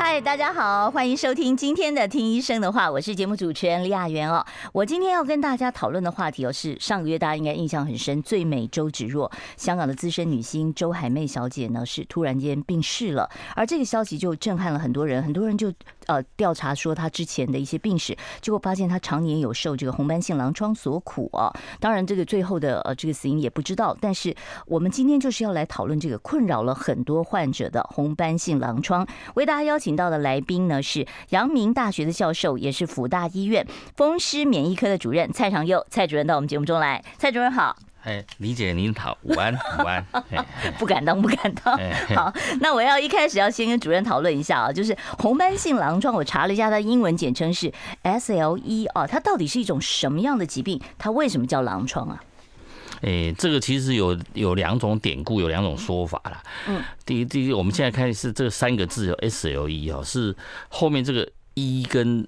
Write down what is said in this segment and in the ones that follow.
嗨，大家好，欢迎收听今天的《听医生的话》，我是节目主持人李雅媛哦。我今天要跟大家讨论的话题哦，是上个月大家应该印象很深，最美周芷若，香港的资深女星周海媚小姐呢，是突然间病逝了，而这个消息就震撼了很多人，很多人就呃调查说她之前的一些病史，结果发现她常年有受这个红斑性狼疮所苦啊。当然，这个最后的呃这个死因也不知道，但是我们今天就是要来讨论这个困扰了很多患者的红斑性狼疮，为大家邀请。请到的来宾呢是阳明大学的教授，也是辅大医院风湿免疫科的主任蔡长佑。蔡主任到我们节目中来，蔡主任好。哎，李姐您好，午安午安。不敢当不敢当。好，那我要一开始要先跟主任讨论一下啊，就是红斑性狼疮，我查了一下，它英文简称是 SLE 啊，它到底是一种什么样的疾病？它为什么叫狼疮啊？哎、欸，这个其实有有两种典故，有两种说法啦。嗯，第一，第一，我们现在看是这三个字有 S L E 哦，是后面这个 E 跟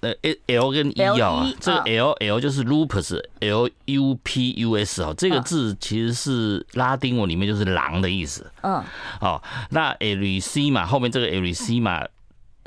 呃 L 跟 E 啊，这个 L L 就是 lupus，L U P U S 哦，这个字其实是拉丁文里面就是狼的意思。嗯，哦，那 erythema 后面这个 erythema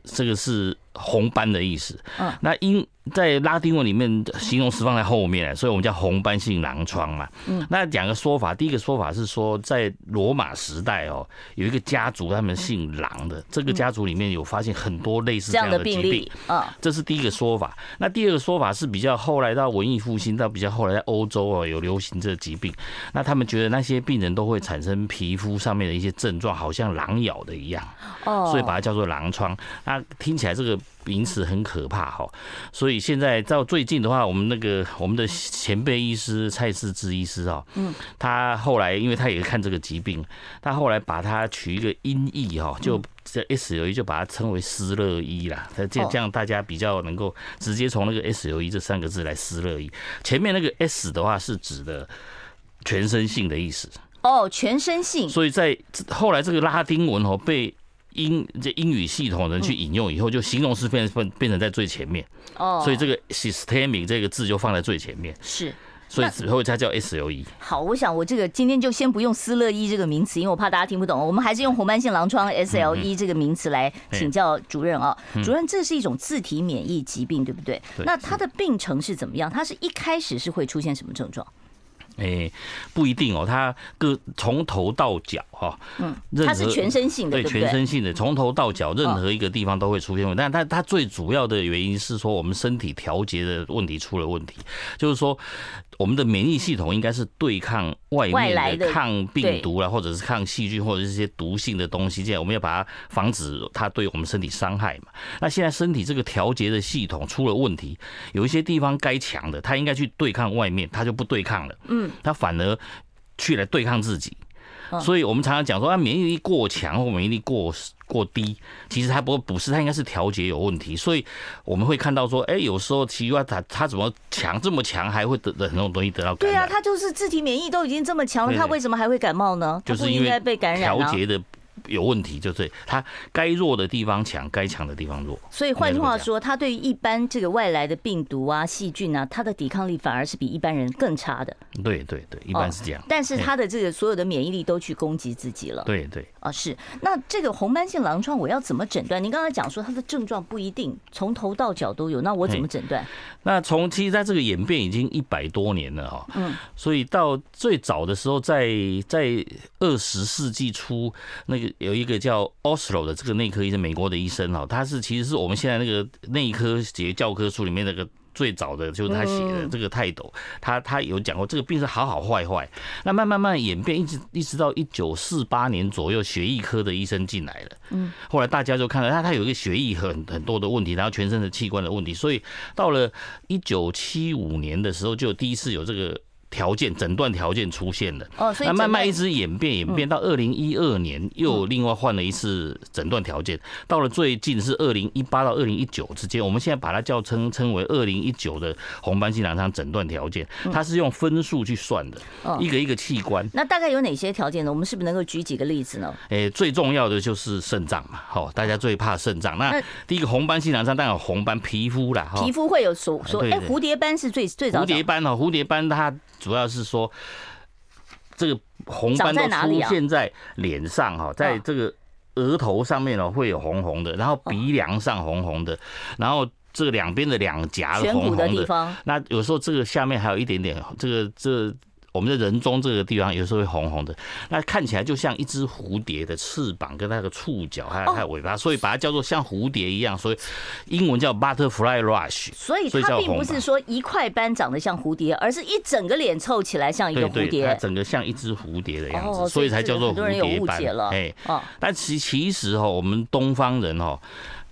这个是红斑的意思。嗯，那因在拉丁文里面形容词放在后面，所以我们叫红斑性狼疮嘛。嗯，那两个说法，第一个说法是说，在罗马时代哦，有一个家族他们姓狼的，这个家族里面有发现很多类似这样的疾病。嗯，这是第一个说法。那第二个说法是比较后来到文艺复兴，到比较后来在欧洲哦有流行这个疾病。那他们觉得那些病人都会产生皮肤上面的一些症状，好像狼咬的一样。哦，所以把它叫做狼疮。那听起来这个名词很可怕哈，所以。现在到最近的话，我们那个我们的前辈医师蔡世之医师啊，嗯，他后来因为他也看这个疾病，他后来把它取一个音译哈，就这 SUE 就把它称为思乐医啦。他这这样大家比较能够直接从那个 SUE 这三个字来思乐医。前面那个 S 的话是指的全身性的意思哦，全身性。所以在后来这个拉丁文哦被。英这英语系统的人去引用以后，就形容词变变变成在最前面哦，所以这个 systemic 这个字就放在最前面是，所以之后它叫 SLE。好，我想我这个今天就先不用斯乐伊这个名词，因为我怕大家听不懂，我们还是用红斑性狼疮 SLE 这个名词来请教主任啊。主任，这是一种自体免疫疾病，对不对？那它的病程是怎么样？它是一开始是会出现什么症状？哎、欸，不一定哦，它各从头到脚哈，嗯，它是全身性的，对，全身性的，从头到脚任何一个地方都会出现问题。但它它最主要的原因是说，我们身体调节的问题出了问题，就是说。我们的免疫系统应该是对抗外面的抗病毒啦，或者是抗细菌，或者是一些毒性的东西。这样我们要把它防止它对我们身体伤害嘛。那现在身体这个调节的系统出了问题，有一些地方该强的，它应该去对抗外面，它就不对抗了。嗯，它反而去来对抗自己。所以我们常常讲说，啊，免疫力过强或免疫力过过低，其实它不不是，它应该是调节有问题。所以我们会看到说，哎，有时候奇怪，它它怎么强这么强，还会得的很多东西得到感染？对啊，它就是自体免疫都已经这么强了，它为什么还会感冒呢？就是因为被感染调节的。有问题，就是他该弱的地方强，该强的地方弱。所以换句话说，他对于一般这个外来的病毒啊、细菌啊，他的抵抗力反而是比一般人更差的。对对对，一般是这样。但是他的这个所有的免疫力都去攻击自己了。对对。啊，是。那这个红斑性狼疮我要怎么诊断？您刚才讲说他的症状不一定从头到脚都有，那我怎么诊断？那从其实在这个演变已经一百多年了哈。嗯。所以到最早的时候，在在二十世纪初，那个有一个叫 Oslo 的这个内科医生，美国的医生哈，他是其实是我们现在那个内科学教科书里面那个最早的，就是他写的这个泰斗，他他有讲过这个病是好好坏坏，那慢慢慢演变，一直一直到一九四八年左右，血液科的医生进来了，嗯，后来大家就看到他他有一个血液很很多的问题，然后全身的器官的问题，所以到了一九七五年的时候，就第一次有这个。条件诊断条件出现了。哦，所以那慢慢一直演变演变到二零一二年，又另外换了一次诊断条件。到了最近是二零一八到二零一九之间，我们现在把它叫称称为二零一九的红斑性狼疮诊断条件，它是用分数去算的，一个一个器官。那大概有哪些条件呢？我们是不是能够举几个例子呢？诶，最重要的就是肾脏嘛，好，大家最怕肾脏。那第一个红斑性狼疮，当然有红斑皮肤啦，皮肤会有所所，哎，蝴蝶斑是最最早。蝴蝶斑哦，蝴蝶斑它主要是说，这个红斑都出现在脸上哈，在这个额头上面呢会有红红的，然后鼻梁上红红的，然后这个两边的两颊红红的，那有时候这个下面还有一点点这个这。我们的人中这个地方有时候会红红的，那看起来就像一只蝴蝶的翅膀跟那个触角还有它的尾巴，所以把它叫做像蝴蝶一样，所以英文叫 butterfly rush。所以它并不是说一块斑长得像蝴蝶，而是一整个脸凑起来像一个蝴蝶，它整个像一只蝴蝶的样子，所以才叫做蝴蝶斑。哎，但其其实哈，我们东方人哈。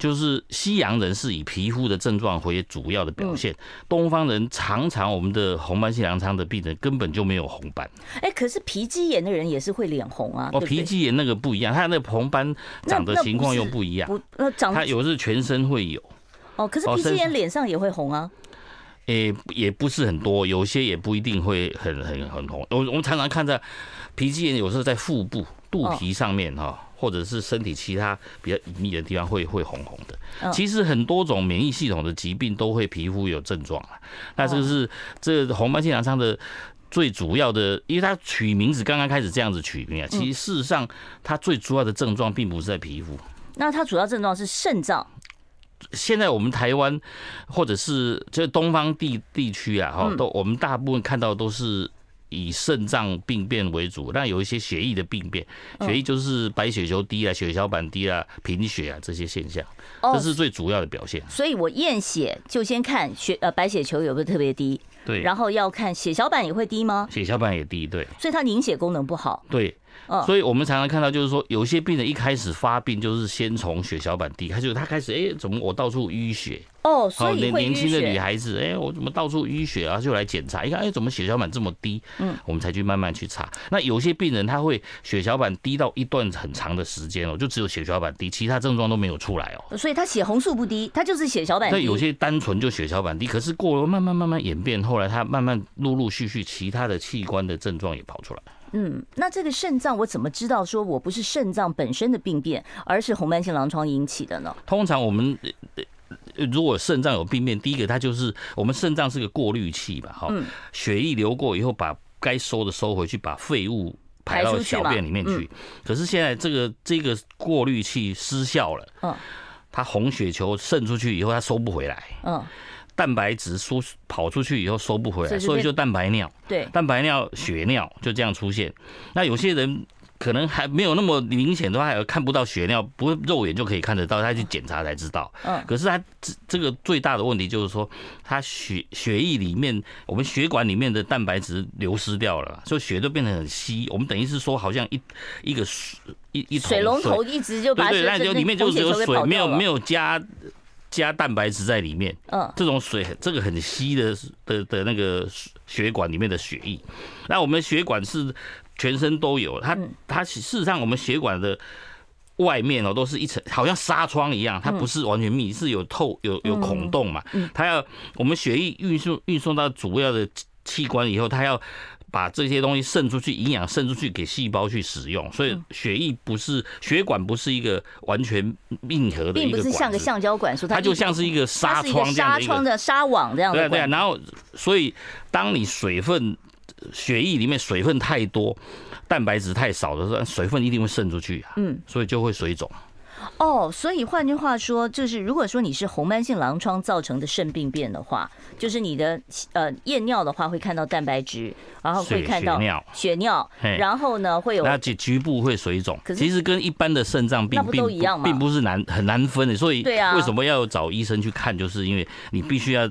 就是西洋人是以皮肤的症状为主要的表现，东方人常常我们的红斑性狼疮的病人根本就没有红斑。哎，可是皮肌炎的人也是会脸红啊。哦，皮肌炎那个不一样，他那个红斑长的情况又不一样。不，那长他有的是全身会有。哦，可是皮肌炎脸上也会红啊。诶，也不是很多，有些也不一定会很很很红。我我们常常看在皮肌炎，有时候在腹部肚皮上面哈。或者是身体其他比较隐秘的地方会会红红的，其实很多种免疫系统的疾病都会皮肤有症状啊。那这个是这個红斑性狼疮的最主要的，因为它取名字刚刚开始这样子取名啊，其实事实上它最主要的症状并不是在皮肤。那它主要症状是肾脏。现在我们台湾或者是这东方地地区啊，哈，都我们大部分看到都是。以肾脏病变为主，那有一些血液的病变，血液就是白血球低啊、血小板低啊、贫血啊这些现象，这是最主要的表现。所以我验血就先看血呃白血球有没有特别低，对，然后要看血小板也会低吗？血小板也低，对，所以它凝血功能不好，对。所以我们常常看到，就是说，有些病人一开始发病就是先从血小板低，他就他开始，哎，怎么我到处淤血？哦，所以年轻的女孩子，哎，我怎么到处淤血啊？就来检查，一看，哎，怎么血小板这么低？嗯，我们才去慢慢去查。那有些病人他会血小板低到一段很长的时间哦，就只有血小板低，其他症状都没有出来哦。所以他血红素不低，他就是血小板低。对，有些单纯就血小板低，可是过了慢慢慢慢演变，后来他慢慢陆陆续续其他的器官的症状也跑出来。嗯，那这个肾脏我怎么知道说我不是肾脏本身的病变，而是红斑性狼疮引起的呢？通常我们如果肾脏有病变，第一个它就是我们肾脏是个过滤器嘛，哈，血液流过以后把该收的收回去，把废物排到小便里面去。可是现在这个这个过滤器失效了，嗯，它红血球渗出去以后它收不回来，嗯。蛋白质输跑出去以后收不回来，所以就蛋白尿。对，蛋白尿、血尿就这样出现。那有些人可能还没有那么明显的话，还看不到血尿，不肉眼就可以看得到，他去检查才知道。嗯。可是他这这个最大的问题就是说，他血血液里面，我们血管里面的蛋白质流失掉了，所以血都变得很稀。我们等于是说，好像一一个水一一水龙头一直就把对对，那就里面就只有水，没有没有加。加蛋白质在里面，嗯，这种水这个很稀的的的那个血管里面的血液，那我们血管是全身都有，它它事实上我们血管的外面哦都是一层，好像纱窗一样，它不是完全密，是有透有有孔洞嘛，它要我们血液运送运送到主要的器官以后，它要。把这些东西渗出去，营养渗出去给细胞去使用，所以血液不是血管，不是一个完全密合的一个管，并不是像个橡胶管，它就像是一个纱窗这样的，纱窗的纱网这样的。对对，然后所以当你水分血液里面水分太多，蛋白质太少的时候，水分一定会渗出去啊，嗯，所以就会水肿。哦，所以换句话说，就是如果说你是红斑性狼疮造成的肾病变的话，就是你的呃验尿的话会看到蛋白质，然后会看到血尿，血尿，然后呢会有那局局部会水肿，其实跟一般的肾脏病不都一样吗？并不是难很难分的，所以对啊为什么要找医生去看？就是因为你必须要。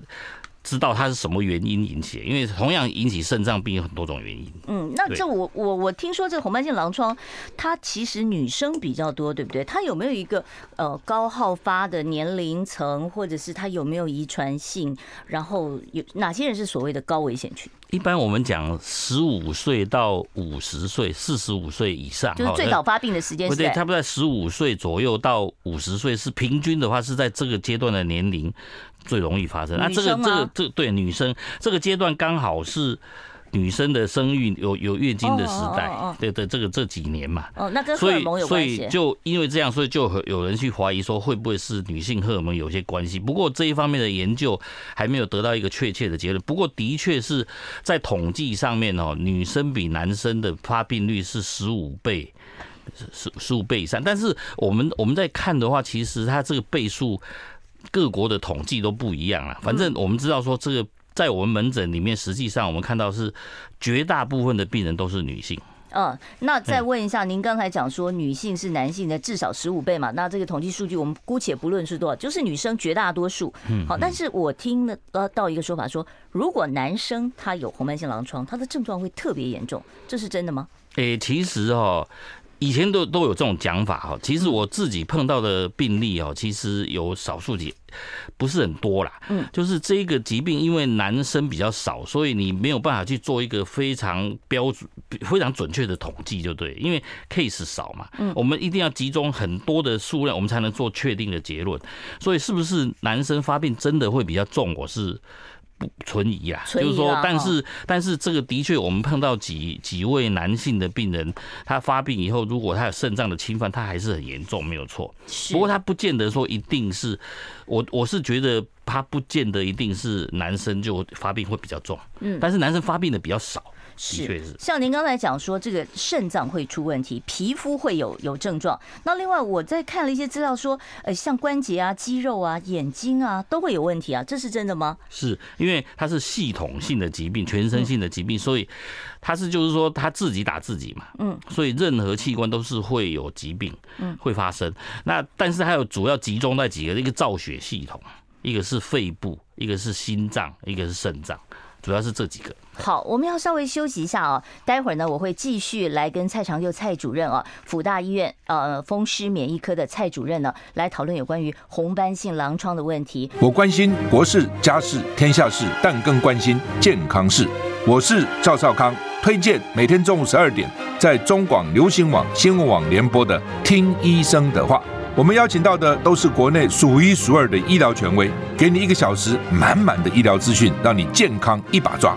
知道它是什么原因引起的，因为同样引起肾脏病有很多种原因。嗯，那这我我我听说这个红斑性狼疮，它其实女生比较多，对不对？它有没有一个呃高好发的年龄层，或者是它有没有遗传性？然后有哪些人是所谓的高危险群？一般我们讲十五岁到五十岁，四十五岁以上，就是最早发病的时间。不对，差不多在十五岁左右到五十岁，是平均的话是在这个阶段的年龄最容易发生。那这个这个这对女生这个阶段刚好是。女生的生育有有月经的时代，对对，这个这几年嘛，哦，那跟荷尔蒙有关系。所以所以就因为这样，所以就有人去怀疑说会不会是女性荷尔蒙有些关系。不过这一方面的研究还没有得到一个确切的结论。不过的确是在统计上面哦，女生比男生的发病率是十五倍，十十五倍以上。但是我们我们在看的话，其实它这个倍数各国的统计都不一样啊。反正我们知道说这个。在我们门诊里面，实际上我们看到是绝大部分的病人都是女性。嗯，那再问一下，您刚才讲说女性是男性的至少十五倍嘛？那这个统计数据我们姑且不论是多少，就是女生绝大多数。嗯，好，但是我听了呃到一个说法说，如果男生他有红斑性狼疮，他的症状会特别严重，这是真的吗？诶，其实哦。以前都都有这种讲法哈，其实我自己碰到的病例哦，其实有少数几，不是很多啦。嗯，就是这个疾病，因为男生比较少，所以你没有办法去做一个非常标准、非常准确的统计，就对，因为 case 少嘛。嗯，我们一定要集中很多的数量，我们才能做确定的结论。所以是不是男生发病真的会比较重？我是。不存疑啊，就是说，但是但是这个的确，我们碰到几几位男性的病人，他发病以后，如果他有肾脏的侵犯，他还是很严重，没有错。不过他不见得说一定是，我我是觉得他不见得一定是男生就发病会比较重，嗯，但是男生发病的比较少。是，像您刚才讲说，这个肾脏会出问题，皮肤会有有症状。那另外，我在看了一些资料说，呃，像关节啊、肌肉啊、眼睛啊，都会有问题啊，这是真的吗？是因为它是系统性的疾病，全身性的疾病，所以它是就是说他自己打自己嘛，嗯，所以任何器官都是会有疾病，嗯，会发生。那但是还有主要集中在几个，一个造血系统，一个是肺部，一个是心脏，一个是肾脏。主要是这几个。好，我们要稍微休息一下啊。待会儿呢，我会继续来跟蔡长祐蔡主任啊，辅大医院呃风湿免疫科的蔡主任呢，来讨论有关于红斑性狼疮的问题。我关心国事、家事、天下事，但更关心健康事。我是赵少康，推荐每天中午十二点在中广流行网新闻网联播的《听医生的话》。我们邀请到的都是国内数一数二的医疗权威，给你一个小时满满的医疗资讯，让你健康一把抓。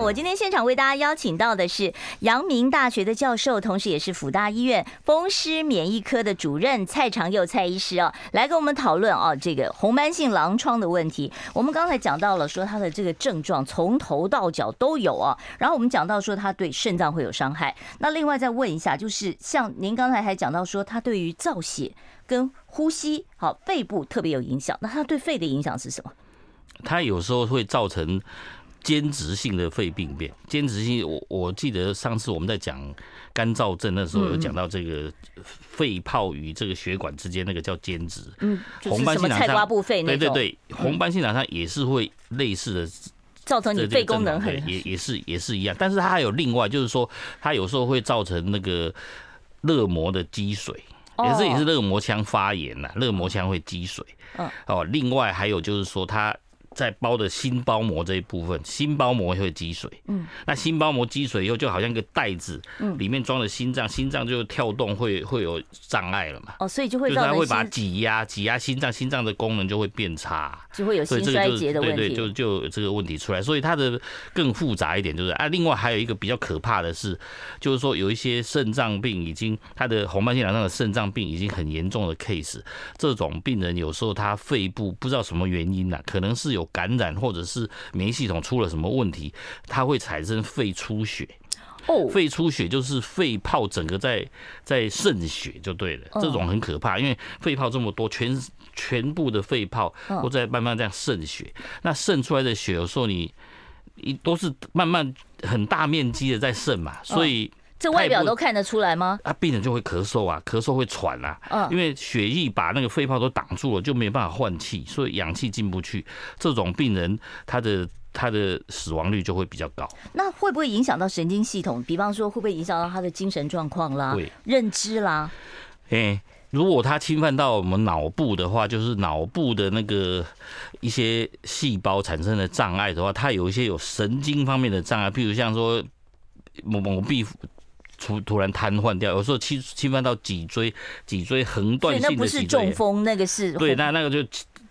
我今天现场为大家邀请到的是阳明大学的教授，同时也是辅大医院风湿免疫科的主任蔡长佑蔡医师哦，来跟我们讨论哦这个红斑性狼疮的问题。我们刚才讲到了说他的这个症状从头到脚都有啊，然后我们讲到说他对肾脏会有伤害。那另外再问一下，就是像您刚才还讲到说他对于造血跟呼吸好肺部特别有影响，那他对肺的影响是什么？他有时候会造成。间质性的肺病变，间质性，我我记得上次我们在讲干燥症的时候有讲到这个肺泡与这个血管之间那个叫间质。嗯，红斑性菜瓜布。对对对，红斑性狼疮也是会类似的，造成你肺功能很也也是也是一样，但是它还有另外就是说，它有时候会造成那个热膜的积水，也是也是热膜腔发炎呐，肋膜腔会积水。嗯，哦，另外还有就是说它。在包的心包膜这一部分，心包膜会积水。嗯，那心包膜积水以后，就好像一个袋子，嗯，里面装了心脏，心脏就跳动会会有障碍了嘛。哦，所以就会让它会把它挤压，挤压心脏，心脏的功能就会变差，就会有心衰竭的问题。对对，就就有这个问题出来。所以它的更复杂一点就是啊，另外还有一个比较可怕的是，就是说有一些肾脏病已经，他的红斑性狼疮的肾脏病已经很严重的 case，这种病人有时候他肺部不知道什么原因啊，可能是有。有感染或者是免疫系统出了什么问题，它会产生肺出血。哦，肺出血就是肺泡整个在在渗血就对了，这种很可怕，因为肺泡这么多，全全部的肺泡都在慢慢这样渗血。那渗出来的血有时候你一都是慢慢很大面积的在渗嘛，所以这外表都看得出来吗？啊，病人就会咳嗽啊，咳嗽会喘啊，嗯，因为血液把那个肺泡都挡住了，就没有办法换气，所以氧气进不去。这种病人他的他的死亡率就会比较高。那会不会影响到神经系统？比方说，会不会影响到他的精神状况啦、认知啦？哎。如果他侵犯到我们脑部的话，就是脑部的那个一些细胞产生的障碍的话，它有一些有神经方面的障碍，譬如像说某某壁突突然瘫痪掉，有时候侵侵犯到脊椎，脊椎横断性的脊椎，那不是中风，那个是对，那那个就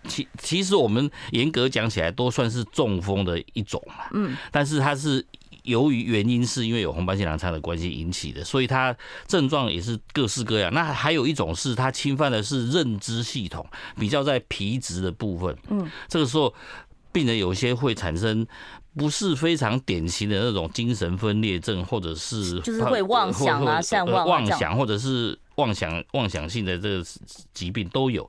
其其实我们严格讲起来都算是中风的一种嘛，嗯，但是它是。由于原因是因为有红斑性狼疮的关系引起的，所以它症状也是各式各样。那还有一种是它侵犯的是认知系统，比较在皮质的部分。嗯，这个时候病人有些会产生不是非常典型的那种精神分裂症，或者是就是会妄想啊、善忘、妄想，或者是妄想妄想性的这个疾病都有。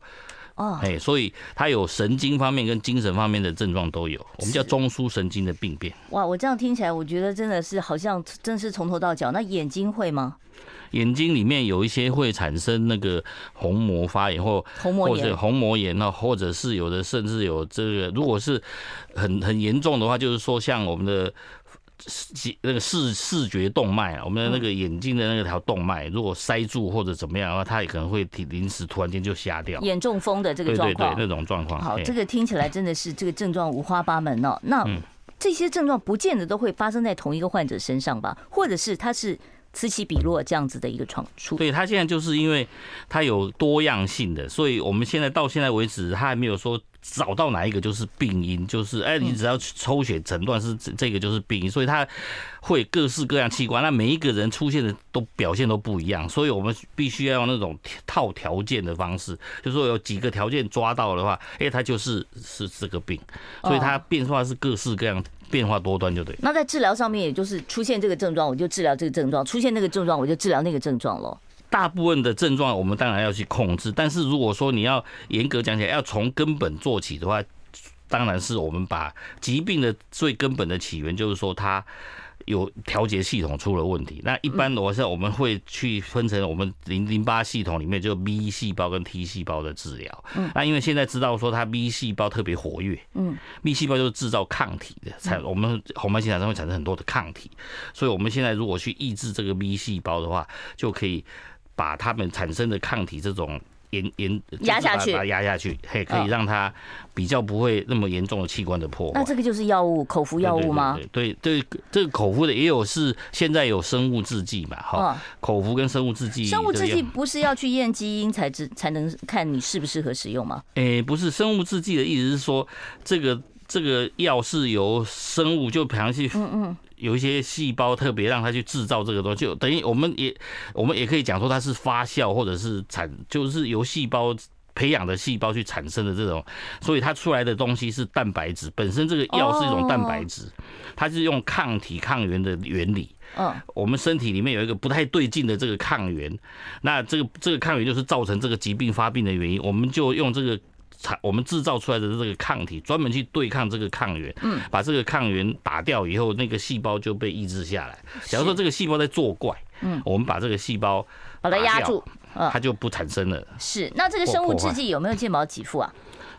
哦，哎，所以他有神经方面跟精神方面的症状都有，我们叫中枢神经的病变。哇，我这样听起来，我觉得真的是好像真是从头到脚。那眼睛会吗？眼睛里面有一些会产生那个虹膜发炎或虹膜炎，虹膜炎呢，或者是有的甚至有这个，如果是很很严重的话，就是说像我们的。视那个视视觉动脉啊，我们的那个眼睛的那个条动脉，如果塞住或者怎么样的话，它也可能会临时突然间就瞎掉。眼中风的这个状况，对对对，那种状况。好，这个听起来真的是这个症状五花八门哦。那这些症状不见得都会发生在同一个患者身上吧？或者是他是此起彼落这样子的一个创出？对，他现在就是因为他有多样性的，所以我们现在到现在为止，他还没有说。找到哪一个就是病因，就是哎，你只要抽血诊断是这这个就是病因，所以他会各式各样器官，那每一个人出现的都表现都不一样，所以我们必须要用那种套条件的方式，就是说有几个条件抓到的话，哎，他就是是这个病，所以它变化是各式各样，变化多端就对。那在治疗上面，也就是出现这个症状，我就治疗这个症状；出现那个症状，我就治疗那个症状喽。大部分的症状我们当然要去控制，但是如果说你要严格讲起来，要从根本做起的话，当然是我们把疾病的最根本的起源，就是说它有调节系统出了问题。那一般的话，是我们会去分成我们零淋巴系统里面就 B 细胞跟 T 细胞的治疗。嗯，那因为现在知道说它 B 细胞特别活跃，嗯，B 细胞就是制造抗体的，产我们红斑性狼疮会产生很多的抗体，所以我们现在如果去抑制这个 B 细胞的话，就可以。把它们产生的抗体这种严严压下去，把它压下去，嘿，可以让它比较不会那么严重的器官的破坏。那这个就是药物，口服药物吗？对对，对，这个口服的也有，是现在有生物制剂嘛？哈，口服跟生物制剂。生物制剂不是要去验基因才知才能看你适不适合使用吗？诶，不是，生物制剂的意思是说，这个这个药是由生物就排去，嗯嗯。有一些细胞特别让它去制造这个东西，就等于我们也我们也可以讲说它是发酵或者是产，就是由细胞培养的细胞去产生的这种，所以它出来的东西是蛋白质。本身这个药是一种蛋白质，它是用抗体抗原的原理。嗯，我们身体里面有一个不太对劲的这个抗原，那这个这个抗原就是造成这个疾病发病的原因，我们就用这个。我们制造出来的这个抗体，专门去对抗这个抗原，嗯，把这个抗原打掉以后，那个细胞就被抑制下来。假如说这个细胞在作怪，嗯，我们把这个细胞把它压住，它就不产生了。是，那这个生物制剂有没有健保给付啊？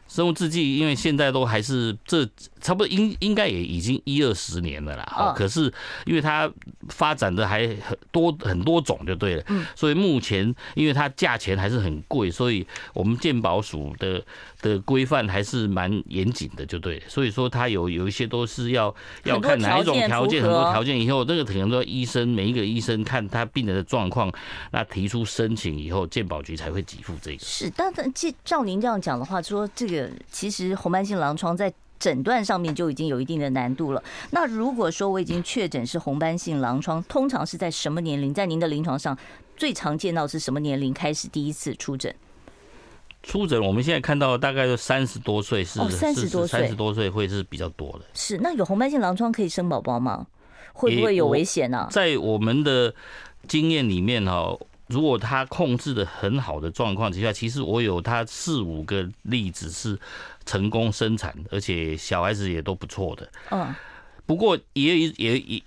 生物制剂，因为现在都还是这差不多应应该也已经一二十年了啦。哦。可是因为它发展的还很多很多种就对了。嗯。所以目前因为它价钱还是很贵，所以我们鉴宝署的的规范还是蛮严谨的，就对了。所以说它有有一些都是要要看哪一种条件，很多条件以后，这个可能说医生每一个医生看他病人的状况，那提出申请以后，鉴宝局才会给付这个。是，但但照照您这样讲的话，说这个。其实红斑性狼疮在诊断上面就已经有一定的难度了。那如果说我已经确诊是红斑性狼疮，通常是在什么年龄？在您的临床上最常见到是什么年龄开始第一次出诊？出诊我们现在看到大概就三十多岁是三十多岁，三十多岁会是比较多的。是那有红斑性狼疮可以生宝宝吗？会不会有危险呢？在我们的经验里面哈。如果他控制的很好的状况之下，其实我有他四五个例子是成功生产，而且小孩子也都不错的。嗯，不过也也也，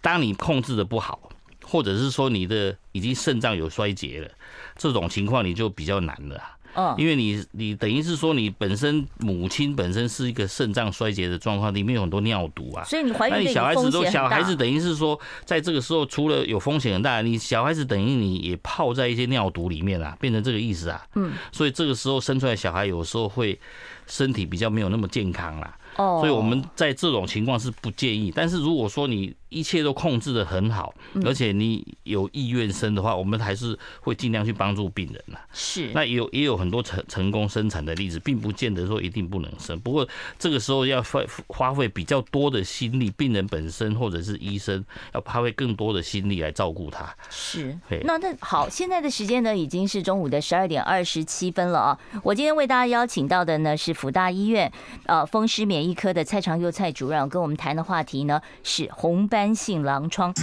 当你控制的不好，或者是说你的已经肾脏有衰竭了，这种情况你就比较难了。嗯，因为你你等于是说你本身母亲本身是一个肾脏衰竭的状况，里面有很多尿毒啊，所以你怀孕，那你小孩子都小孩子等于是说，在这个时候除了有风险很大，你小孩子等于你也泡在一些尿毒里面啊，变成这个意思啊。嗯，所以这个时候生出来小孩有时候会身体比较没有那么健康啦。哦，所以我们在这种情况是不建议，但是如果说你一切都控制的很好，而且你有意愿生的话，我们还是会尽量去帮助病人啦。是，那也有也有很多成成功生产的例子，并不见得说一定不能生。不过这个时候要花花费比较多的心力，病人本身或者是医生要花费更多的心力来照顾他。是，那那好，现在的时间呢已经是中午的十二点二十七分了啊。我今天为大家邀请到的呢是福大医院呃风湿免疫科的蔡长佑蔡主任，跟我们谈的话题呢是红斑。斑性狼疮，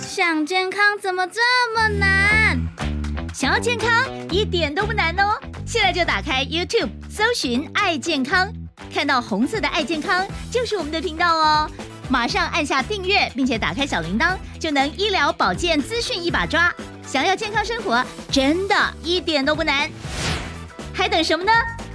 想健康怎么这么难？想要健康一点都不难哦！现在就打开 YouTube，搜寻“爱健康”，看到红色的“爱健康”就是我们的频道哦。马上按下订阅，并且打开小铃铛，就能医疗保健资讯一把抓。想要健康生活，真的一点都不难，还等什么呢？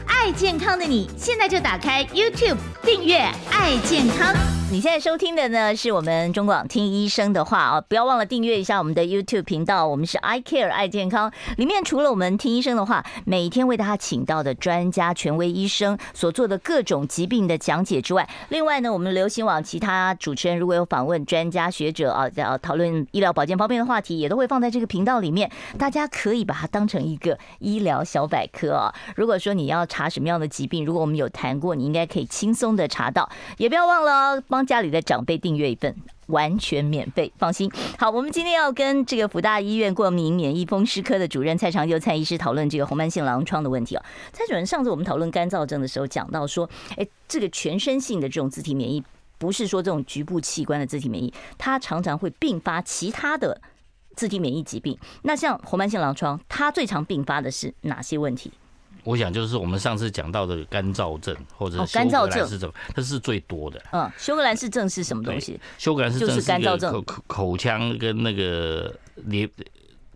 爱健康的你，现在就打开 YouTube 订阅“爱健康”。你现在收听的呢，是我们中广听医生的话啊，不要忘了订阅一下我们的 YouTube 频道。我们是 I Care 爱健康，里面除了我们听医生的话，每天为大家请到的专家、权威医生所做的各种疾病的讲解之外，另外呢，我们流行网其他主持人如果有访问专家学者啊，要讨论医疗保健方面的话题，也都会放在这个频道里面。大家可以把它当成一个医疗小百科啊。如果说你要查查什么样的疾病，如果我们有谈过，你应该可以轻松的查到。也不要忘了帮家里的长辈订阅一份，完全免费，放心。好，我们今天要跟这个辅大医院过敏免疫风湿科的主任蔡长祐蔡医师讨论这个红斑性狼疮的问题哦。蔡主任，上次我们讨论干燥症的时候讲到说，哎，这个全身性的这种自体免疫，不是说这种局部器官的自体免疫，它常常会并发其他的自体免疫疾病。那像红斑性狼疮，它最常并发的是哪些问题？我想就是我们上次讲到的干燥症或者休格兰氏症，它是最多的。嗯，休格兰氏症是什么东西？休格兰氏症就是干燥症，口口腔跟那个连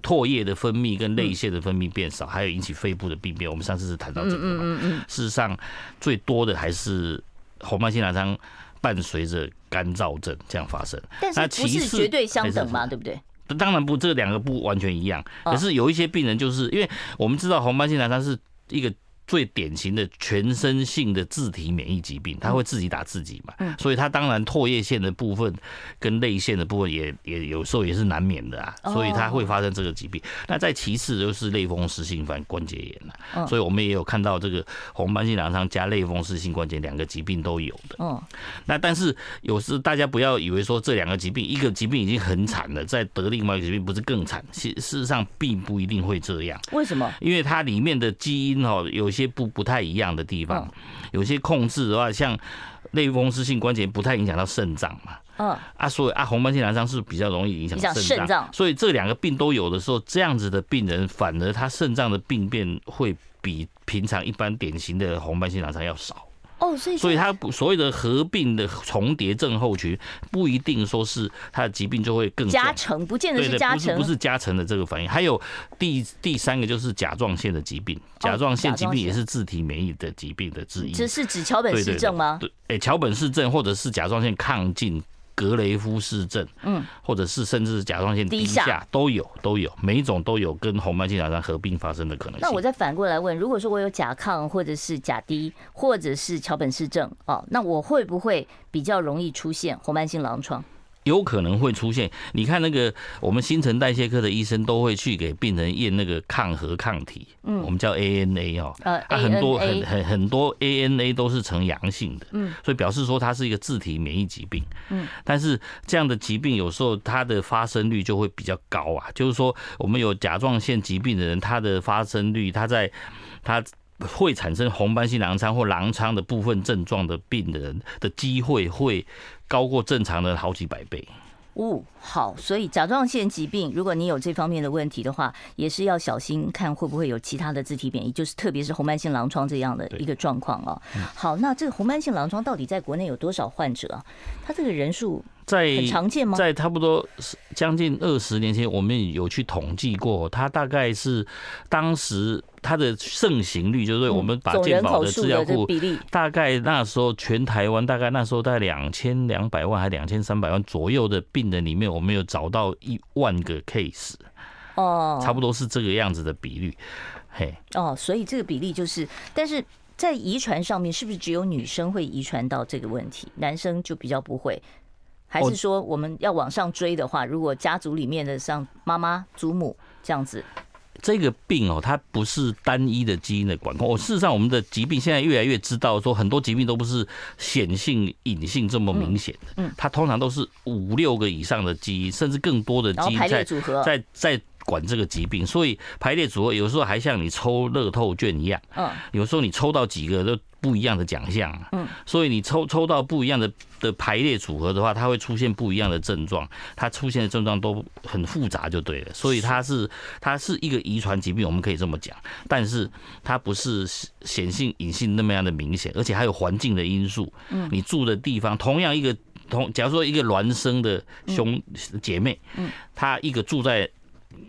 唾液的分泌跟泪腺的分泌变少，还有引起肺部的病变。我们上次是谈到这个嘛。嗯嗯嗯。事实上，最多的还是红斑性狼疮伴随着干燥症这样发生。但是不是绝对相等嘛？对不对？当然不，这两个不完全一样。可是有一些病人就是因为我们知道红斑性狼疮是。一个最典型的全身性的自体免疫疾病，它会自己打自己嘛，所以它当然唾液腺的部分跟泪腺的部分也也有时候也是难免的啊，所以它会发生这个疾病。那再其次就是类风湿性关关节炎了，所以我们也有看到这个红斑性狼疮加类风湿性关节两个疾病都有的。嗯，那但是有时大家不要以为说这两个疾病一个疾病已经很惨了，再得另外一个疾病不是更惨？事事实上并不一定会这样。为什么？因为它里面的基因哦有。有些不不太一样的地方，有些控制的话，像类风湿性关节不太影响到肾脏嘛，嗯。啊，所以啊，红斑性狼疮是比较容易影响肾脏，所以这两个病都有的时候，这样子的病人反而他肾脏的病变会比平常一般典型的红斑性狼疮要少。哦，所以所以它所谓的合并的重叠症候群，不一定说是它的疾病就会更加成，不见得是加成，不是不是加成的这个反应。还有第第三个就是甲状腺的疾病，甲状腺疾病也是自体免疫的疾病的之一。这是指桥本氏症吗？对，哎，桥本氏症或者是甲状腺亢进。格雷夫氏症，嗯，或者是甚至是甲状腺低下都有，都有，每一种都有跟红斑性狼疮合并发生的可能性。那我再反过来问，如果说我有甲亢，或者是甲低，或者是桥本氏症，哦，那我会不会比较容易出现红斑性狼疮？有可能会出现，你看那个我们新陈代谢科的医生都会去给病人验那个抗核抗体，嗯，我们叫 ANA 哦，呃，很多很很很多 ANA 都是呈阳性的，嗯，所以表示说它是一个自体免疫疾病，嗯，但是这样的疾病有时候它的发生率就会比较高啊，就是说我们有甲状腺疾病的人，他的发生率，他在他会产生红斑性狼疮或狼疮的部分症状的病人的机会会。高过正常的好几百倍。哦，好，所以甲状腺疾病，如果你有这方面的问题的话，也是要小心看会不会有其他的自体免疫，就是特别是红斑性狼疮这样的一个状况哦。好，那这个红斑性狼疮到底在国内有多少患者啊？它这个人数在很常见吗？在差不多将近二十年前，我们有去统计过，它大概是当时它的盛行率，就是我们把健保的资料库比例，大概那时候全台湾大概那时候在两千两百万还两千三百万左右的病人里面，我们有找到一万个 case，哦，差不多是这个样子的比率，嘿，哦，所以这个比例就是，但是。在遗传上面，是不是只有女生会遗传到这个问题，男生就比较不会？还是说我们要往上追的话，如果家族里面的像妈妈、祖母这样子，这个病哦，它不是单一的基因的管控。哦，事实上，我们的疾病现在越来越知道，说很多疾病都不是显性、隐性这么明显的，嗯，它通常都是五六个以上的基因，甚至更多的基因在在在。管这个疾病，所以排列组合有时候还像你抽乐透券一样，嗯，有时候你抽到几个都不一样的奖项，嗯，所以你抽抽到不一样的的排列组合的话，它会出现不一样的症状，它出现的症状都很复杂就对了，所以它是它是一个遗传疾病，我们可以这么讲，但是它不是显性隐性那么样的明显，而且还有环境的因素，嗯，你住的地方，同样一个同，假如说一个孪生的兄姐妹，嗯，他一个住在。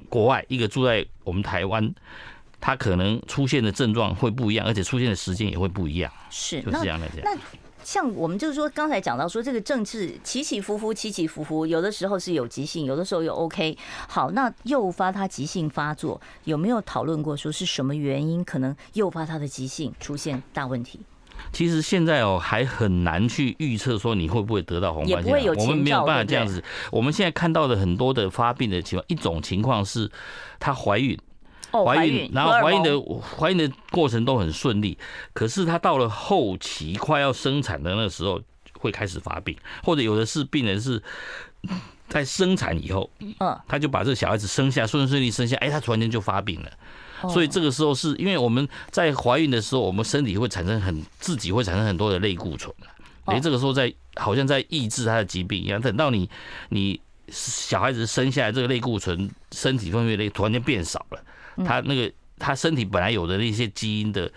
国外一个住在我们台湾，他可能出现的症状会不一样，而且出现的时间也会不一样。是，就是这样的。那像我们就是说，刚才讲到说这个政治起起伏伏，起起伏伏，有的时候是有急性，有的时候又 OK。好，那诱发他急性发作，有没有讨论过说是什么原因可能诱发他的急性出现大问题？其实现在哦，还很难去预测说你会不会得到红斑性狼疮，我们没有办法这样子。我们现在看到的很多的发病的情况，一种情况是她怀孕，怀孕，然后怀孕的怀孕的过程都很顺利，可是她到了后期快要生产的那个时候会开始发病，或者有的是病人是在生产以后，嗯，他就把这个小孩子生下顺顺利生下，哎，他突然间就发病了。所以这个时候是因为我们在怀孕的时候，我们身体会产生很自己会产生很多的类固醇，哎，这个时候在好像在抑制他的疾病一样。等到你你小孩子生下来，这个类固醇身体分泌类突然间变少了，他那个他身体本来有的那些基因的。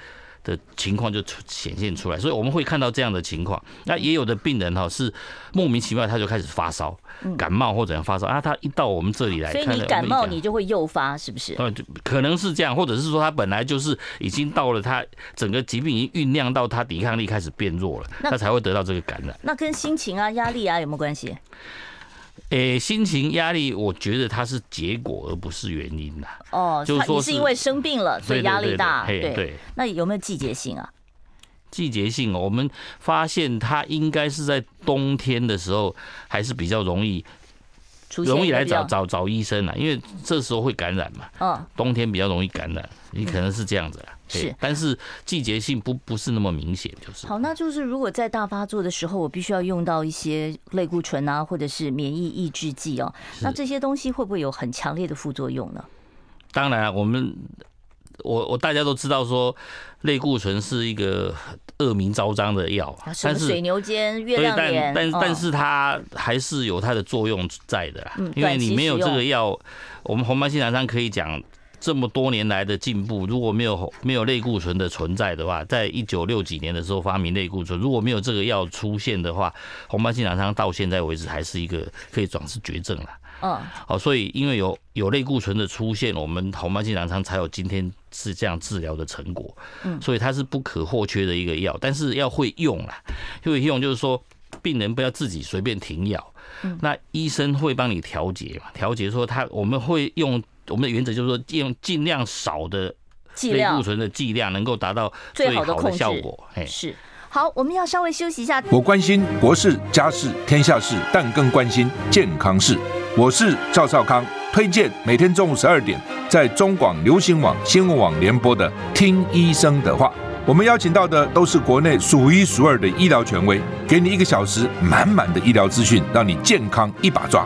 的情况就出显现出来，所以我们会看到这样的情况。那也有的病人哈是莫名其妙他就开始发烧、感冒或者发烧啊，他一到我们这里来，所以你感冒你就会诱发，是不是？呃，可能是这样，或者是说他本来就是已经到了他整个疾病已经酝酿到他抵抗力开始变弱了，他才会得到这个感染。那跟心情啊、压力啊有没有关系？诶、欸，心情压力，我觉得它是结果而不是原因呐。哦，就是说是因为生病了，所以压力大。对对，那有没有季节性啊？季节性，我们发现它应该是在冬天的时候还是比较容易，容易来找找找医生啊，因为这时候会感染嘛。嗯，冬天比较容易感染，你可能是这样子啦。是，但是季节性不不是那么明显，就是。好，那就是如果在大发作的时候，我必须要用到一些类固醇啊，或者是免疫抑制剂哦。那这些东西会不会有很强烈的副作用呢？当然，我们我我大家都知道说，类固醇是一个恶名昭彰的药，但是水牛肩、月亮脸，但但是它还是有它的作用在的啦。因为你没有这个药，我们红斑性狼疮可以讲。这么多年来的进步，如果没有没有类固醇的存在的话，在一九六几年的时候发明类固醇，如果没有这个药出现的话，红斑性狼疮到现在为止还是一个可以转是绝症了。嗯，好，所以因为有有类固醇的出现，我们红斑性狼疮才有今天是这样治疗的成果。嗯，所以它是不可或缺的一个药，但是要会用啦，会用就是说病人不要自己随便停药，那医生会帮你调节嘛，调节说他我们会用。我们的原则就是说，用尽量少的类固醇的剂量，能够达到最好的效果。哎，是好，我们要稍微休息一下。我关心国事、家事、天下事，但更关心健康事。我是赵少康，推荐每天中午十二点在中广流行网、新闻网联播的《听医生的话》。我们邀请到的都是国内数一数二的医疗权威，给你一个小时满满的医疗资讯，让你健康一把抓。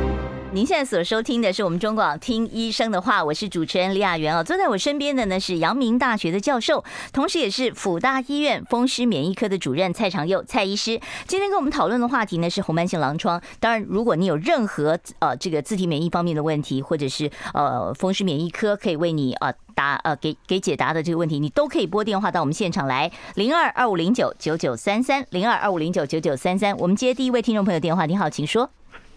您现在所收听的是我们中广听医生的话，我是主持人李雅媛哦。坐在我身边的呢是阳明大学的教授，同时也是辅大医院风湿免疫科的主任蔡长佑蔡医师。今天跟我们讨论的话题呢是红斑性狼疮。当然，如果你有任何呃这个自体免疫方面的问题，或者是呃风湿免疫科可以为你呃答呃给给解答的这个问题，你都可以拨电话到我们现场来零二二五零九九九三三零二二五零九九九三三。我们接第一位听众朋友电话，你好，请说。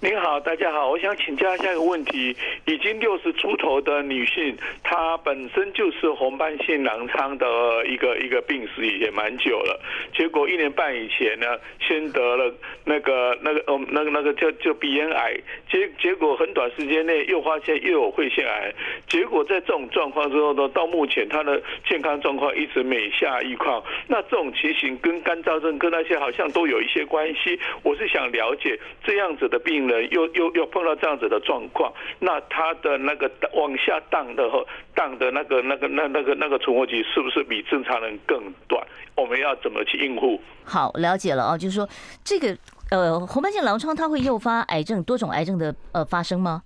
您好，大家好，我想请教一下一个问题：已经六十出头的女性，她本身就是红斑性狼疮的一个一个病史，也蛮久了。结果一年半以前呢，先得了那个那个呃那个那个叫叫鼻咽癌，结结果很短时间内又发现又有肺腺癌。结果在这种状况之后呢，到目前她的健康状况一直每下愈况。那这种情形跟干燥症跟那些好像都有一些关系。我是想了解这样子的病人。又又又碰到这样子的状况，那他的那个往下荡的和荡的那个那个那那个那个存活期是不是比正常人更短？我们要怎么去应付？好，了解了啊，就是说这个呃红斑性狼疮它会诱发癌症多种癌症的呃发生吗？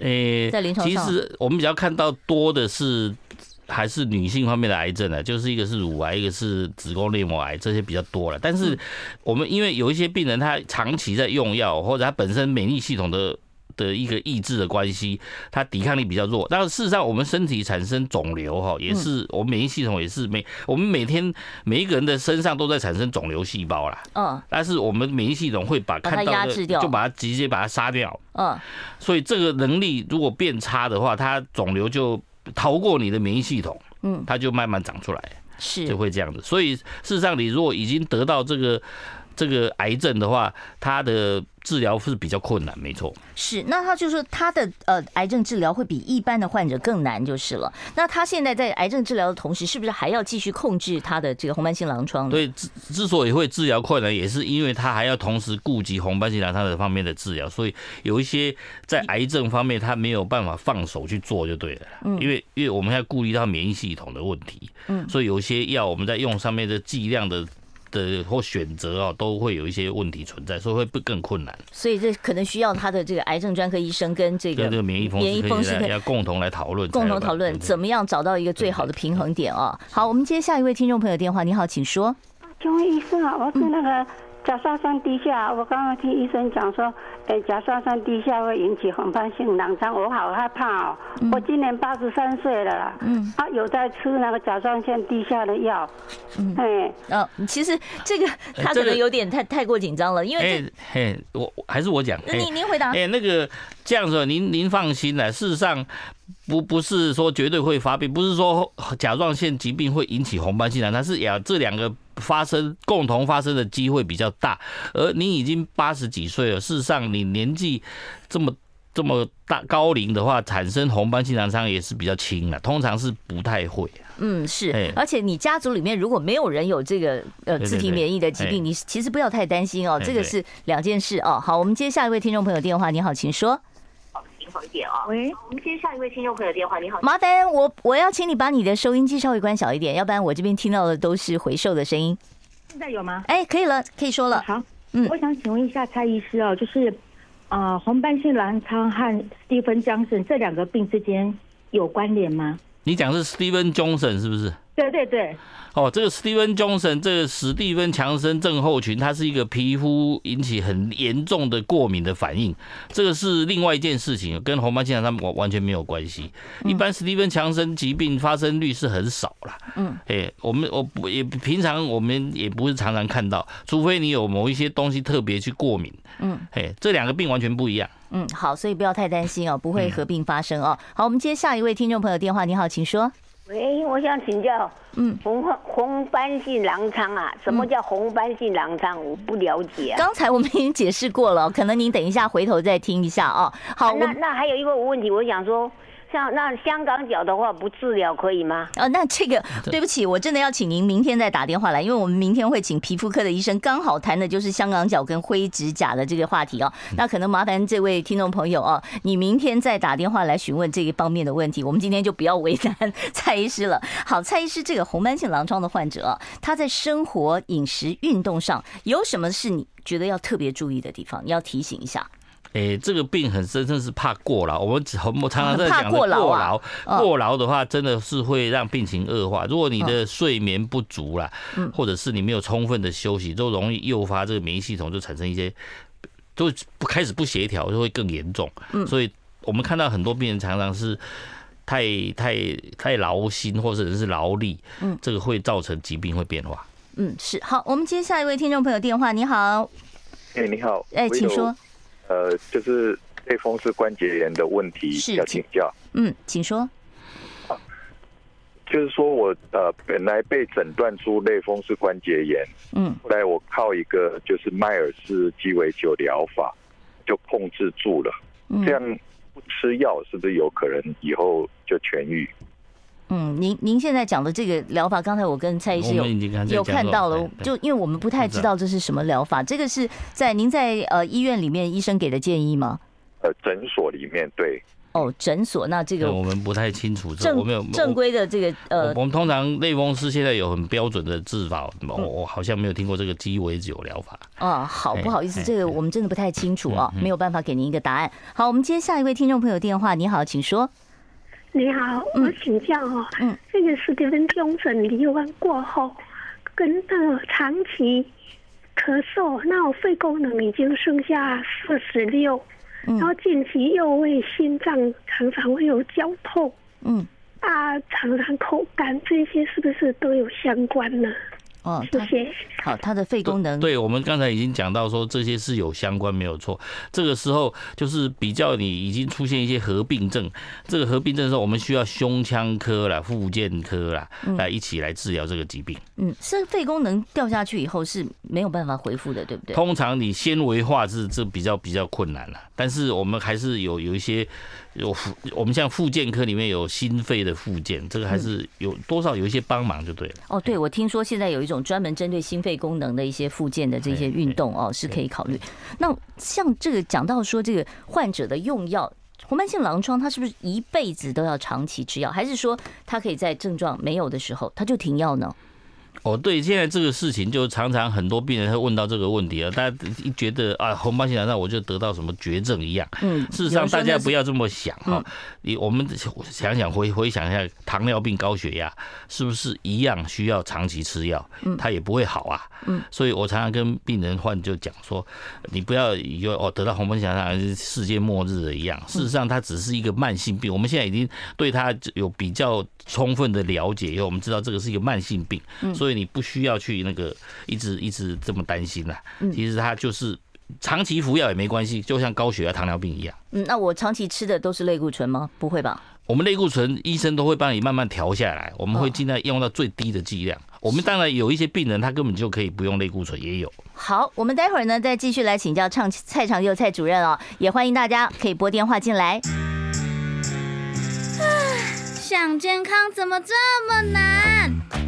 诶、欸，在临床上，其实我们比较看到多的是。还是女性方面的癌症呢，就是一个是乳癌，一个是子宫内膜癌，这些比较多了。但是我们因为有一些病人他长期在用药，或者他本身免疫系统的的一个抑制的关系，他抵抗力比较弱。但是事实上，我们身体产生肿瘤哈，也是我们免疫系统也是每我们每天每一个人的身上都在产生肿瘤细胞啦。嗯。但是我们免疫系统会把看到的就把它直接把它杀掉。嗯。所以这个能力如果变差的话，它肿瘤就。逃过你的免疫系统，嗯，它就慢慢长出来，是就会这样子。所以事实上，你如果已经得到这个这个癌症的话，它的。治疗是比较困难，没错。是，那他就说他的呃癌症治疗会比一般的患者更难，就是了。那他现在在癌症治疗的同时，是不是还要继续控制他的这个红斑性狼疮？对，之之所以会治疗困难，也是因为他还要同时顾及红斑性狼疮的方面的治疗，所以有一些在癌症方面他没有办法放手去做就对了。嗯，因为因为我们要顾虑到免疫系统的问题，嗯，所以有一些药我们在用上面的剂量的。的或选择啊，都会有一些问题存在，所以会不更困难。所以这可能需要他的这个癌症专科医生跟这个这个免疫风免疫风湿科要共同来讨论，共同讨论怎么样找到一个最好的平衡点啊。好，我们接下一位听众朋友电话，你好，请说。请问医生啊，我是那个。嗯甲状腺低下，我刚刚听医生讲说，哎，甲状腺低下会引起红斑性狼疮，我好害怕哦。嗯、我今年八十三岁了啦，嗯，啊，有在吃那个甲状腺低下的药，嗯，哎，哦，其实这个他可能有点太太过紧张了，因为，嘿，我还是我讲，您您回答，哎，那个这样子，您您放心了，事实上。不不是说绝对会发病，不是说甲状腺疾病会引起红斑性狼疮，它是呀，这两个发生共同发生的机会比较大。而你已经八十几岁了，事实上你年纪这么这么大高龄的话，产生红斑性狼疮也是比较轻的，通常是不太会。嗯，是，而且你家族里面如果没有人有这个呃自体免疫的疾病，你其实不要太担心哦，这个是两件事哦。好，我们接下一位听众朋友电话，你好，请说。好一点啊！喂，我们接下一位听众朋友电话。你好，麻烦我，我要请你把你的收音机稍微关小一点，要不然我这边听到的都是回授的声音。现在有吗？哎，可以了，可以说了。好，嗯，我想请问一下蔡医师哦，就是啊、呃，红斑性狼疮和 Steven Johnson 这两个病之间有关联吗？你讲是 Steven Johnson 是不是？对对对。哦，这个史蒂芬强森，这个史蒂芬强森症候群，它是一个皮肤引起很严重的过敏的反应，这个是另外一件事情，跟红斑性狼疮完完全没有关系。一般史蒂芬强森疾病发生率是很少啦。嗯，哎，我们我也平常我们也不是常常看到，除非你有某一些东西特别去过敏。嗯，哎，这两个病完全不一样。嗯，好，所以不要太担心哦，不会合并发生哦。好，我们接下一位听众朋友电话，你好，请说。喂，我想请教，嗯，红红斑性狼疮啊，什么叫红斑性狼疮？我不了解啊。刚才我们已经解释过了，可能您等一下回头再听一下哦。好，那那还有一个问题，我想说。像那香港脚的话，不治疗可以吗？哦，那这个对不起，我真的要请您明天再打电话来，因为我们明天会请皮肤科的医生，刚好谈的就是香港脚跟灰指甲的这个话题哦。那可能麻烦这位听众朋友哦，你明天再打电话来询问这一方面的问题。我们今天就不要为难蔡医师了。好，蔡医师，这个红斑性狼疮的患者，他在生活、饮食、运动上有什么是你觉得要特别注意的地方？你要提醒一下。哎、欸，这个病很深，真是怕过劳。我们我们常常在 讲过劳，过劳，过劳的话，真的是会让病情恶化。如果你的睡眠不足啦，或者是你没有充分的休息，都容易诱发这个免疫系统就产生一些，就不开始不协调，就会更严重。所以我们看到很多病人常常是太太太劳心，或者是劳力，嗯，这个会造成疾病会变化。嗯，是好，我们接下一位听众朋友电话，你好。哎，你好，哎，请说。呃，就是类风湿关节炎的问题要请教。嗯，请说。就是说我呃本来被诊断出类风湿关节炎，嗯，后来我靠一个就是迈尔氏鸡尾酒疗法就控制住了。嗯，这样不吃药是不是有可能以后就痊愈？嗯，您您现在讲的这个疗法，刚才我跟蔡医师有有看到了，就因为我们不太知道这是什么疗法，这个是在您在呃医院里面医生给的建议吗？呃，诊所里面对。哦，诊所那这个我们不太清楚，这我们有正规的这个呃，我们通常类风湿现在有很标准的治法，我我好像没有听过这个鸡尾酒疗法。啊，好，不好意思，这个我们真的不太清楚啊，没有办法给您一个答案。好，我们接下一位听众朋友电话，你好，请说。你好，我请教哦，嗯，这个史蒂芬强森离婚过后，跟那个长期咳嗽，那我肺功能已经剩下四十六，然后近期又为心脏常常会有绞痛，嗯，啊，常常口干，这些是不是都有相关呢？哦，谢谢。好，他的肺功能，对，我们刚才已经讲到说这些是有相关，没有错。这个时候就是比较你已经出现一些合并症，这个合并症的时候，我们需要胸腔科啦、附健科啦来一起来治疗这个疾病。嗯，是肺功能掉下去以后是没有办法恢复的，对不对？通常你纤维化是这比较比较困难了，但是我们还是有有一些。有我们像复健科里面有心肺的复健，这个还是有多少有一些帮忙就对了。哦，对，我听说现在有一种专门针对心肺功能的一些复健的这些运动哦，是可以考虑。那像这个讲到说这个患者的用药，红斑性狼疮，他是不是一辈子都要长期吃药，还是说他可以在症状没有的时候他就停药呢？哦，对，现在这个事情就常常很多病人会问到这个问题啊，大家一觉得啊，红斑性狼疮我就得到什么绝症一样。嗯，事实上大家不要这么想哈，你我们想想回回想一下，糖尿病、高血压是不是一样需要长期吃药？嗯，它也不会好啊。嗯，所以我常常跟病人患就讲说，你不要以为哦得到红斑性狼疮是世界末日的一样，事实上它只是一个慢性病。我们现在已经对它有比较充分的了解，因为我们知道这个是一个慢性病，嗯所以。所以你不需要去那个一直一直这么担心啦。其实它就是长期服药也没关系，就像高血压、糖尿病一样。嗯，那我长期吃的都是类固醇吗？不会吧？我们类固醇医生都会帮你慢慢调下来，我们会尽量用到最低的剂量。我们当然有一些病人他根本就可以不用类固醇，也有。好，我们待会儿呢再继续来请教唱蔡长佑蔡主任哦，也欢迎大家可以拨电话进来。想健康怎么这么难？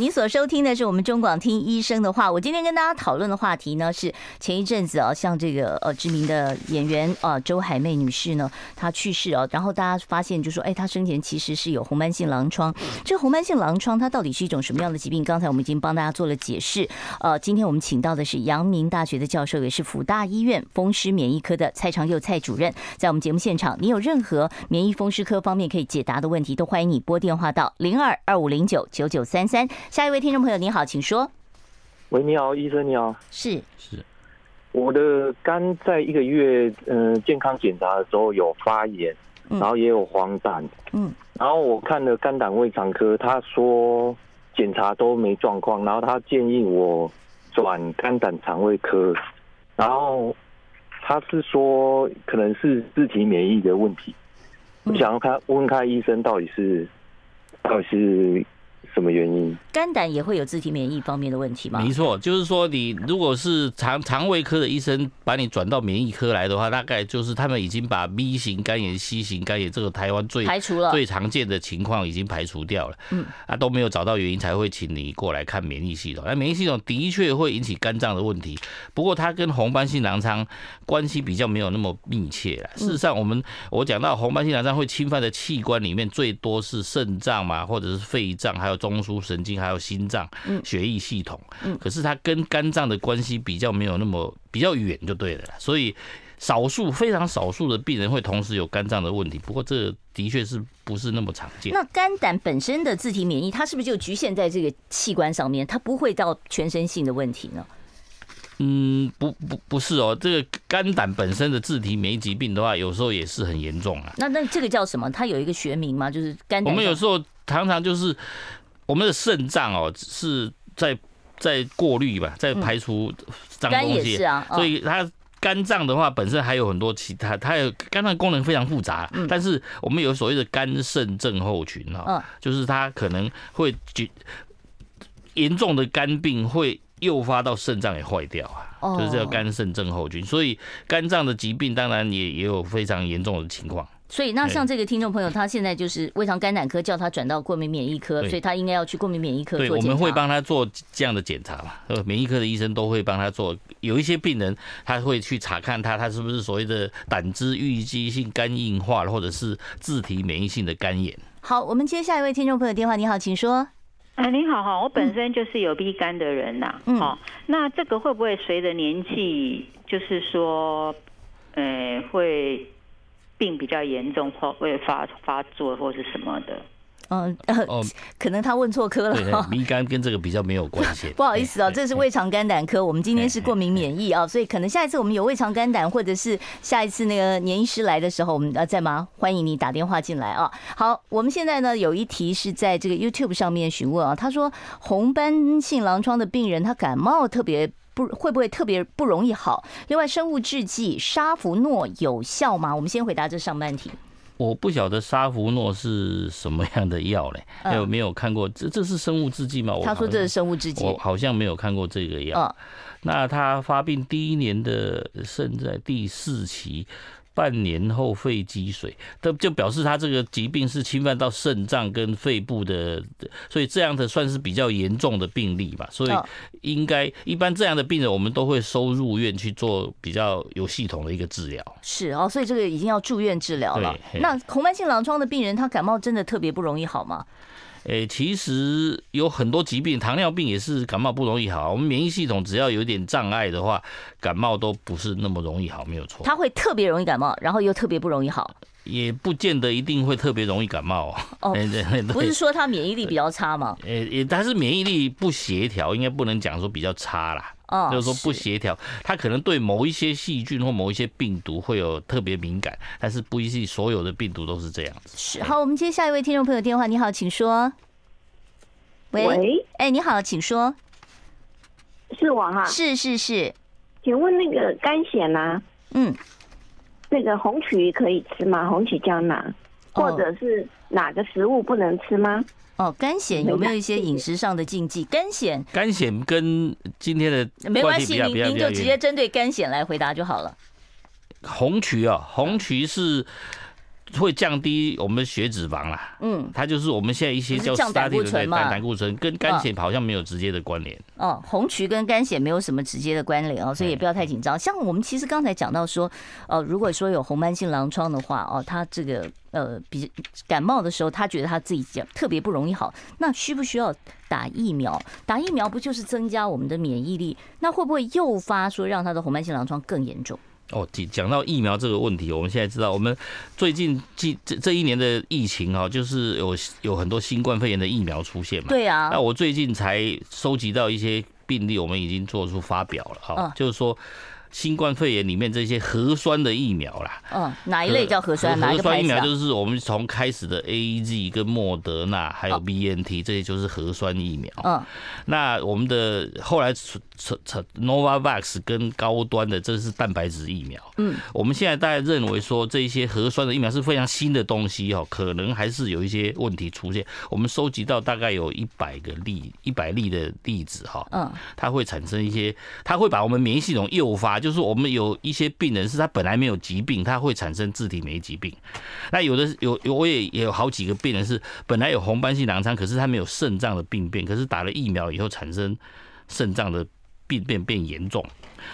你所收听的是我们中广听医生的话。我今天跟大家讨论的话题呢，是前一阵子啊，像这个呃知名的演员啊周海媚女士呢，她去世啊，然后大家发现就说，哎，她生前其实是有红斑性狼疮。这红斑性狼疮它到底是一种什么样的疾病？刚才我们已经帮大家做了解释。呃，今天我们请到的是阳明大学的教授，也是辅大医院风湿免疫科的蔡长佑蔡主任，在我们节目现场。你有任何免疫风湿科方面可以解答的问题，都欢迎你拨电话到零二二五零九九九三三。下一位听众朋友，你好，请说。喂，你好，医生，你好。是是，我的肝在一个月嗯、呃、健康检查的时候有发炎，然后也有黄疸，嗯，然后我看了肝胆胃肠科，他说检查都没状况，然后他建议我转肝胆肠胃科，然后他是说可能是自体免疫的问题，我想要看问看医生到底是到底是。什么原因？肝胆也会有自体免疫方面的问题吗？没错，就是说你如果是肠肠胃科的医生把你转到免疫科来的话，大概就是他们已经把 B 型肝炎、C 型肝炎这个台湾最排除了最常见的情况已经排除掉了。嗯，啊都没有找到原因才会请你过来看免疫系统。那免疫系统的确会引起肝脏的问题，不过它跟红斑性狼疮关系比较没有那么密切了。事实上，我们我讲到红斑性狼疮会侵犯的器官里面最多是肾脏嘛，或者是肺脏，还有中枢神经，还有心脏、血液系统。可是它跟肝脏的关系比较没有那么比较远，就对了。所以少数非常少数的病人会同时有肝脏的问题，不过这的确是不是那么常见。那肝胆本身的自体免疫，它是不是就局限在这个器官上面？它不会到全身性的问题呢？嗯，不不不是哦，这个肝胆本身的自体免疫疾病的话，有时候也是很严重啊。那那这个叫什么？它有一个学名吗？就是肝胆。我们有时候常常就是我们的肾脏哦，是在在过滤吧，在排除脏东西。所以它肝脏的话，本身还有很多其他，它有肝脏功能非常复杂。嗯。但是我们有所谓的肝肾症候群哈，就是它可能会严重的肝病会。诱发到肾脏也坏掉啊，就是这个肝肾症候群，所以肝脏的疾病当然也也有非常严重的情况。所以那像这个听众朋友，他现在就是胃肠肝胆科叫他转到过敏免疫科，所以他应该要去过敏免疫科做检查。对，我们会帮他做这样的检查嘛，呃，免疫科的医生都会帮他做。有一些病人他会去查看他他是不是所谓的胆汁淤积性肝硬化，或者是自体免疫性的肝炎。好，我们接下一位听众朋友电话，你好，请说。哎，您好哈，我本身就是有 B 肝的人呐，嗯，好，那这个会不会随着年纪，就是说，呃，会病比较严重，或会发发作或是什么的？嗯呃，可能他问错科了。对，B 肝跟这个比较没有关系。不好意思哦，这是胃肠肝胆科，我们今天是过敏免疫啊，所以可能下一次我们有胃肠肝胆，或者是下一次那个年医师来的时候，我们呃在吗？欢迎你打电话进来啊。好，我们现在呢有一题是在这个 YouTube 上面询问啊，他说红斑性狼疮的病人他感冒特别不会不会特别不容易好？另外，生物制剂沙弗诺有效吗？我们先回答这上半题。我不晓得沙弗诺是什么样的药嘞？有没有看过？这这是生物制剂吗？他说这是生物制剂，我好像没有看过这个药。那他发病第一年的肾在第四期。半年后肺积水，这就表示他这个疾病是侵犯到肾脏跟肺部的，所以这样的算是比较严重的病例吧。所以应该一般这样的病人，我们都会收入院去做比较有系统的一个治疗。是哦，所以这个已经要住院治疗了。那红斑性狼疮的病人，他感冒真的特别不容易好吗？诶，其实有很多疾病，糖尿病也是感冒不容易好。我们免疫系统只要有点障碍的话，感冒都不是那么容易好，没有错。它会特别容易感冒，然后又特别不容易好，也不见得一定会特别容易感冒哦。不是说他免疫力比较差吗？呃，也但是免疫力不协调，应该不能讲说比较差啦。哦，就是说不协调，他可能对某一些细菌或某一些病毒会有特别敏感，但是不一定所有的病毒都是这样子。是，好，我们接下一位听众朋友电话，你好，请说。喂，哎，你好，请说。是我哈？是是是，请问那个肝癬呢？嗯，那个红曲可以吃吗？红曲胶囊，或者是哪个食物不能吃吗？哦，肝癣有没有一些饮食上的禁忌？肝癣，肝癬跟今天的没关系，您您就直接针对肝癣来回答就好了。红曲啊，红曲是会降低我们血脂肪啦，嗯，它就是我们现在一些叫降胆固醇嘛，胆固醇跟肝血好像没有直接的关联。哦，红曲跟肝血没有什么直接的关联哦，所以也不要太紧张。像我们其实刚才讲到说，呃，如果说有红斑性狼疮的话，哦，他这个。呃，比感冒的时候，他觉得他自己讲特别不容易好，那需不需要打疫苗？打疫苗不就是增加我们的免疫力？那会不会诱发说让他的红斑性狼疮更严重？哦，讲讲到疫苗这个问题，我们现在知道，我们最近这这一年的疫情啊，就是有有很多新冠肺炎的疫苗出现嘛。对啊。那我最近才收集到一些病例，我们已经做出发表了啊，就是说。新冠肺炎里面这些核酸的疫苗啦。嗯，哪一类叫核酸？核酸疫苗就是我们从开始的 AZ 跟莫德纳还有 BNT 这些就是核酸疫苗。嗯，那我们的后来 Novavax 跟高端的这是蛋白质疫苗。嗯，我们现在大家认为说这些核酸的疫苗是非常新的东西哦，可能还是有一些问题出现。我们收集到大概有一百个例，一百例的例子哈。嗯，它会产生一些，它会把我们免疫系统诱发，就是我们有一些病人是他本来没有疾病，他会产生自体免疫疾病。那有的有有我也也有好几个病人是本来有红斑性狼疮，可是他没有肾脏的病变，可是打了疫苗以后产生肾脏的病变变严重。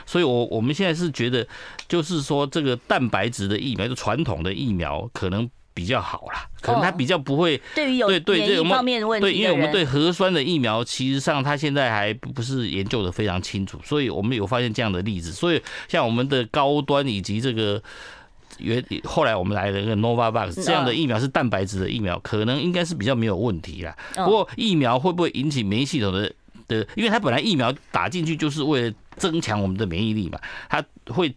所以，我我们现在是觉得，就是说这个蛋白质的疫苗，就传统的疫苗可能比较好啦，可能它比较不会对于有免疫方面的问题。对，因为我们对核酸的疫苗，其实上它现在还不是研究的非常清楚，所以我们有发现这样的例子。所以，像我们的高端以及这个原后来我们来了一个 Novavax 这样的疫苗是蛋白质的疫苗，可能应该是比较没有问题啦。不过，疫苗会不会引起免疫系统的的？因为它本来疫苗打进去就是为了增强我们的免疫力嘛，它会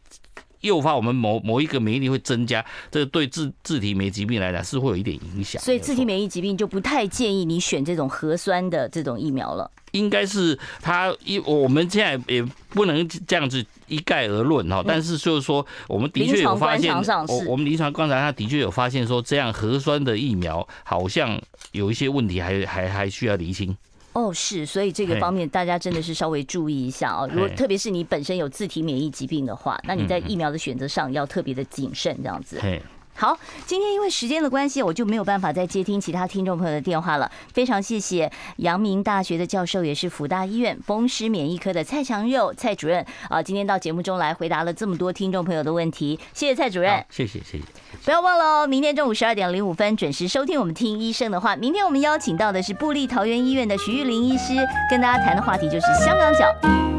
诱发我们某某一个免疫力会增加，这个对自自体免疫疾病来讲是会有一点影响。所以自体免疫疾病就不太建议你选这种核酸的这种疫苗了。应该是它一我们现在也不能这样子一概而论哈，但是就是说我们的确有发现，我我们临床观察他的确有发现说这样核酸的疫苗好像有一些问题还还还需要厘清。哦，是，所以这个方面大家真的是稍微注意一下哦。如果特别是你本身有自体免疫疾病的话，那你在疫苗的选择上要特别的谨慎，这样子。好，今天因为时间的关系，我就没有办法再接听其他听众朋友的电话了。非常谢谢阳明大学的教授，也是福大医院风湿免疫科的蔡强佑蔡主任啊，今天到节目中来回答了这么多听众朋友的问题。谢谢蔡主任，谢谢谢谢。不要忘了哦，明天中午十二点零五分准时收听我们听医生的话。明天我们邀请到的是布利桃园医院的徐玉玲医师，跟大家谈的话题就是香港脚。